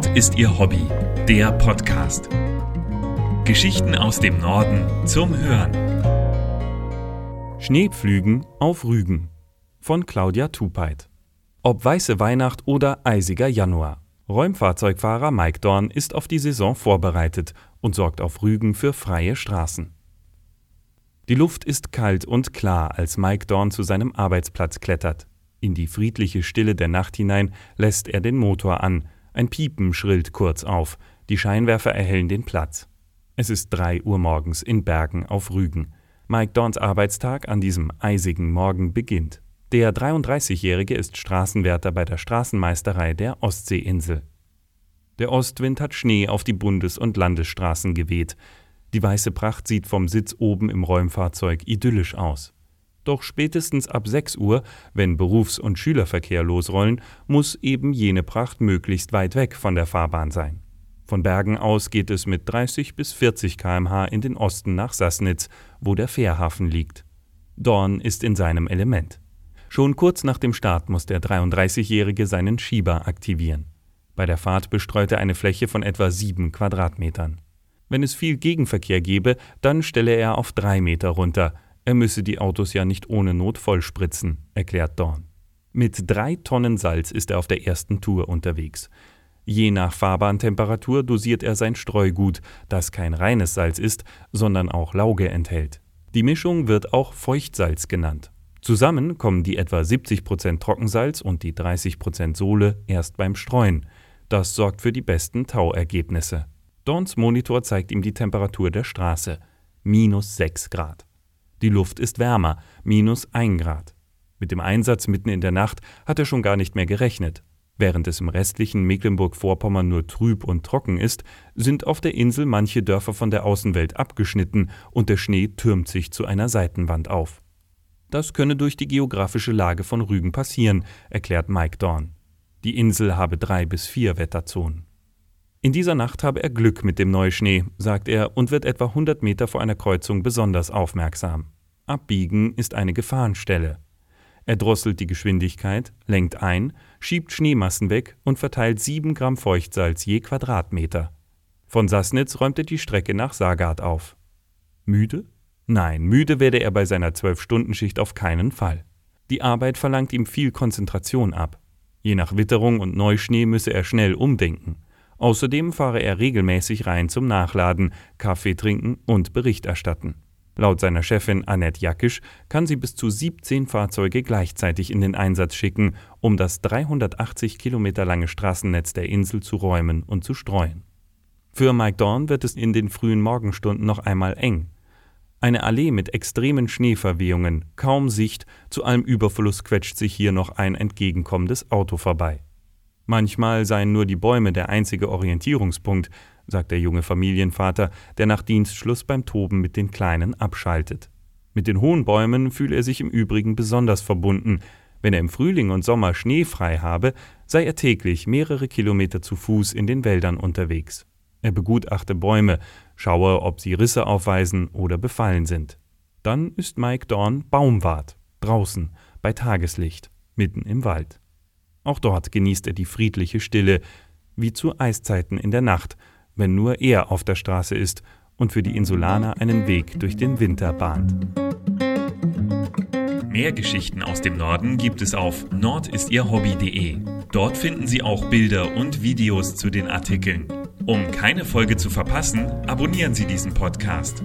Nord ist ihr Hobby, der Podcast. Geschichten aus dem Norden zum Hören. Schneepflügen auf Rügen von Claudia Tupeit. Ob weiße Weihnacht oder eisiger Januar. Räumfahrzeugfahrer Mike Dorn ist auf die Saison vorbereitet und sorgt auf Rügen für freie Straßen. Die Luft ist kalt und klar, als Mike Dorn zu seinem Arbeitsplatz klettert. In die friedliche Stille der Nacht hinein lässt er den Motor an. Ein Piepen schrillt kurz auf. Die Scheinwerfer erhellen den Platz. Es ist drei Uhr morgens in Bergen auf Rügen. Mike Dorns Arbeitstag an diesem eisigen Morgen beginnt. Der 33-Jährige ist Straßenwärter bei der Straßenmeisterei der Ostseeinsel. Der Ostwind hat Schnee auf die Bundes- und Landesstraßen geweht. Die weiße Pracht sieht vom Sitz oben im Räumfahrzeug idyllisch aus. Doch spätestens ab 6 Uhr, wenn Berufs- und Schülerverkehr losrollen, muss eben jene Pracht möglichst weit weg von der Fahrbahn sein. Von Bergen aus geht es mit 30 bis 40 km/h in den Osten nach Sassnitz, wo der Fährhafen liegt. Dorn ist in seinem Element. Schon kurz nach dem Start muss der 33-Jährige seinen Schieber aktivieren. Bei der Fahrt bestreut er eine Fläche von etwa 7 Quadratmetern. Wenn es viel Gegenverkehr gebe, dann stelle er auf 3 Meter runter – er müsse die Autos ja nicht ohne Not vollspritzen, erklärt Dorn. Mit drei Tonnen Salz ist er auf der ersten Tour unterwegs. Je nach Fahrbahntemperatur dosiert er sein Streugut, das kein reines Salz ist, sondern auch Lauge enthält. Die Mischung wird auch Feuchtsalz genannt. Zusammen kommen die etwa 70% Trockensalz und die 30% Sohle erst beim Streuen. Das sorgt für die besten Tauergebnisse. Dorns Monitor zeigt ihm die Temperatur der Straße. Minus 6 Grad. Die Luft ist wärmer, minus 1 Grad. Mit dem Einsatz mitten in der Nacht hat er schon gar nicht mehr gerechnet. Während es im restlichen Mecklenburg-Vorpommern nur trüb und trocken ist, sind auf der Insel manche Dörfer von der Außenwelt abgeschnitten und der Schnee türmt sich zu einer Seitenwand auf. Das könne durch die geografische Lage von Rügen passieren, erklärt Mike Dorn. Die Insel habe drei bis vier Wetterzonen. In dieser Nacht habe er Glück mit dem Neuschnee, sagt er, und wird etwa 100 Meter vor einer Kreuzung besonders aufmerksam. Abbiegen ist eine Gefahrenstelle. Er drosselt die Geschwindigkeit, lenkt ein, schiebt Schneemassen weg und verteilt 7 Gramm Feuchtsalz je Quadratmeter. Von Sassnitz räumt er die Strecke nach Sagard auf. Müde? Nein, müde werde er bei seiner Zwölf-Stunden-Schicht auf keinen Fall. Die Arbeit verlangt ihm viel Konzentration ab. Je nach Witterung und Neuschnee müsse er schnell umdenken. Außerdem fahre er regelmäßig rein zum Nachladen, Kaffee trinken und Bericht erstatten. Laut seiner Chefin Annette Jackisch kann sie bis zu 17 Fahrzeuge gleichzeitig in den Einsatz schicken, um das 380 Kilometer lange Straßennetz der Insel zu räumen und zu streuen. Für Mike Dorn wird es in den frühen Morgenstunden noch einmal eng. Eine Allee mit extremen Schneeverwehungen, kaum Sicht, zu allem Überfluss quetscht sich hier noch ein entgegenkommendes Auto vorbei. Manchmal seien nur die Bäume der einzige Orientierungspunkt, sagt der junge Familienvater, der nach Dienstschluss beim Toben mit den Kleinen abschaltet. Mit den hohen Bäumen fühle er sich im Übrigen besonders verbunden. Wenn er im Frühling und Sommer schneefrei habe, sei er täglich mehrere Kilometer zu Fuß in den Wäldern unterwegs. Er begutachte Bäume, schaue, ob sie Risse aufweisen oder befallen sind. Dann ist Mike Dorn Baumwart, draußen, bei Tageslicht, mitten im Wald. Auch dort genießt er die friedliche Stille, wie zu Eiszeiten in der Nacht, wenn nur er auf der Straße ist und für die Insulaner einen Weg durch den Winter bahnt. Mehr Geschichten aus dem Norden gibt es auf nordistierhobby.de. Dort finden Sie auch Bilder und Videos zu den Artikeln. Um keine Folge zu verpassen, abonnieren Sie diesen Podcast.